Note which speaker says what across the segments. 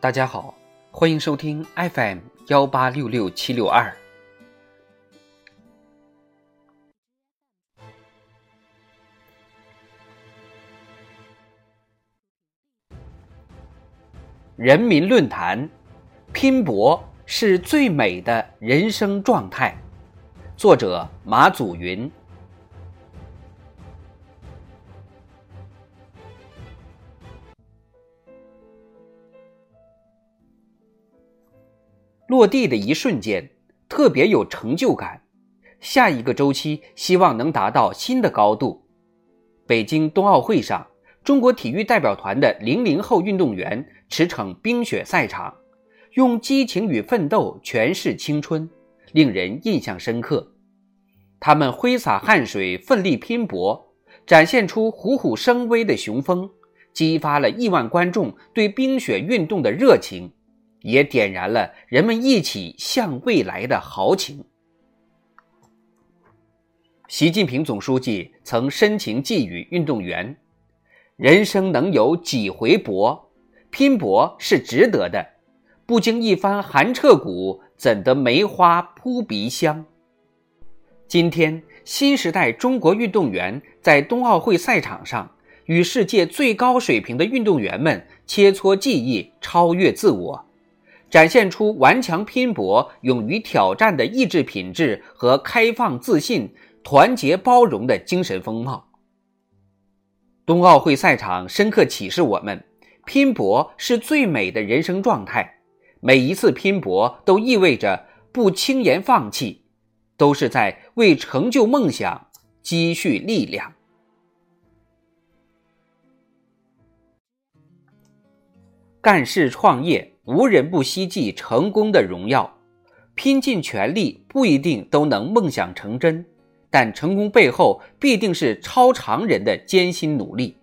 Speaker 1: 大家好，欢迎收听 FM 幺八六六七六二。人民论坛：拼搏是最美的人生状态。作者：马祖云。落地的一瞬间，特别有成就感。下一个周期，希望能达到新的高度。北京冬奥会上，中国体育代表团的零零后运动员驰骋冰雪赛场，用激情与奋斗诠释青春，令人印象深刻。他们挥洒汗水，奋力拼搏，展现出虎虎生威的雄风，激发了亿万观众对冰雪运动的热情。也点燃了人们一起向未来的豪情。习近平总书记曾深情寄语运动员：“人生能有几回搏？拼搏是值得的。不经一番寒彻骨，怎得梅花扑鼻香？”今天，新时代中国运动员在冬奥会赛场上与世界最高水平的运动员们切磋技艺，超越自我。展现出顽强拼搏、勇于挑战的意志品质和开放、自信、团结、包容的精神风貌。冬奥会赛场深刻启示我们：拼搏是最美的人生状态。每一次拼搏都意味着不轻言放弃，都是在为成就梦想积蓄力量。干事创业。无人不希冀成功的荣耀，拼尽全力不一定都能梦想成真，但成功背后必定是超常人的艰辛努力。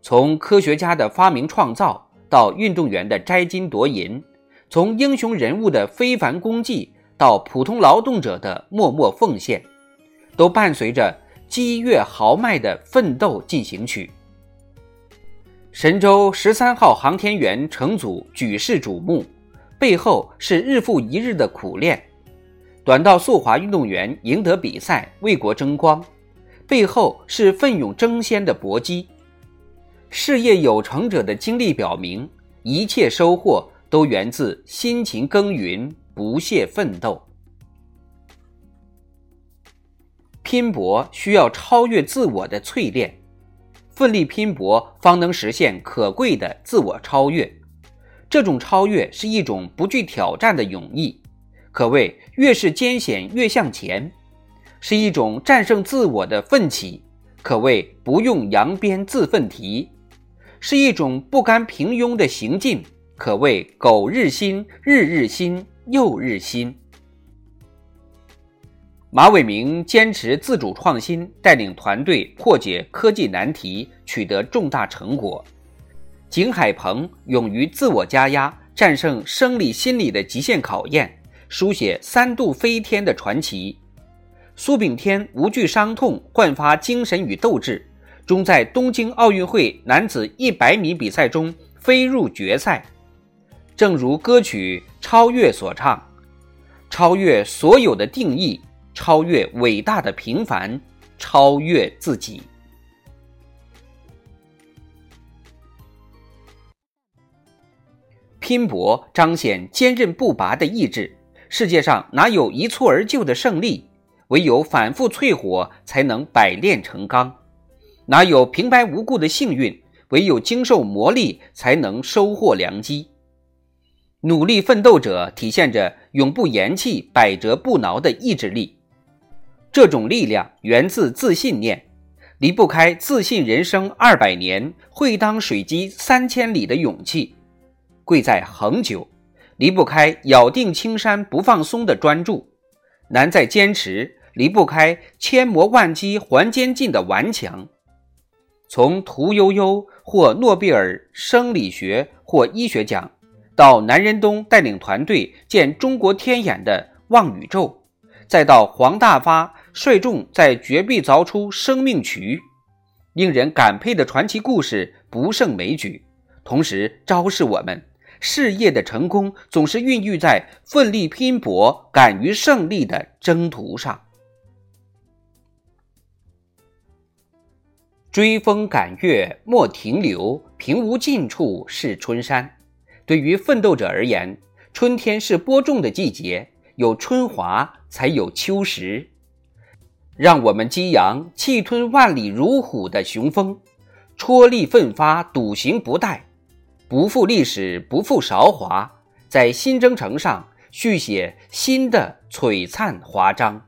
Speaker 1: 从科学家的发明创造到运动员的摘金夺银，从英雄人物的非凡功绩到普通劳动者的默默奉献，都伴随着激越豪迈的奋斗进行曲。神舟十三号航天员乘组举世瞩目，背后是日复一日的苦练；短道速滑运动员赢得比赛，为国争光，背后是奋勇争先的搏击。事业有成者的经历表明，一切收获都源自辛勤耕耘、不懈奋斗。拼搏需要超越自我的淬炼。奋力拼搏，方能实现可贵的自我超越。这种超越是一种不惧挑战的勇毅，可谓越是艰险越向前；是一种战胜自我的奋起，可谓不用扬鞭自奋蹄；是一种不甘平庸的行进，可谓苟日新，日日新，又日新。马伟明坚持自主创新，带领团队破解科技难题，取得重大成果。景海鹏勇于自我加压，战胜生理心理的极限考验，书写三度飞天的传奇。苏炳添无惧伤痛，焕发精神与斗志，终在东京奥运会男子100米比赛中飞入决赛。正如歌曲《超越》所唱：“超越所有的定义。”超越伟大的平凡，超越自己。拼搏彰显坚韧不拔的意志。世界上哪有一蹴而就的胜利？唯有反复淬火，才能百炼成钢。哪有平白无故的幸运？唯有经受磨砺，才能收获良机。努力奋斗者体现着永不言弃、百折不挠的意志力。这种力量源自自信念，离不开自信人生二百年，会当水击三千里的勇气；贵在恒久，离不开咬定青山不放松的专注；难在坚持，离不开千磨万击还坚劲的顽强。从屠呦呦获诺贝尔生理学或医学奖，到南仁东带领团队建中国天眼的望宇宙，再到黄大发。率众在绝壁凿出生命渠，令人感佩的传奇故事不胜枚举。同时昭示我们，事业的成功总是孕育在奋力拼搏、敢于胜利的征途上。追风赶月莫停留，平无尽处是春山。对于奋斗者而言，春天是播种的季节，有春华才有秋实。让我们激扬气吞万里如虎的雄风，踔厉奋发，笃行不怠，不负历史，不负韶华，在新征程上续写新的璀璨华章。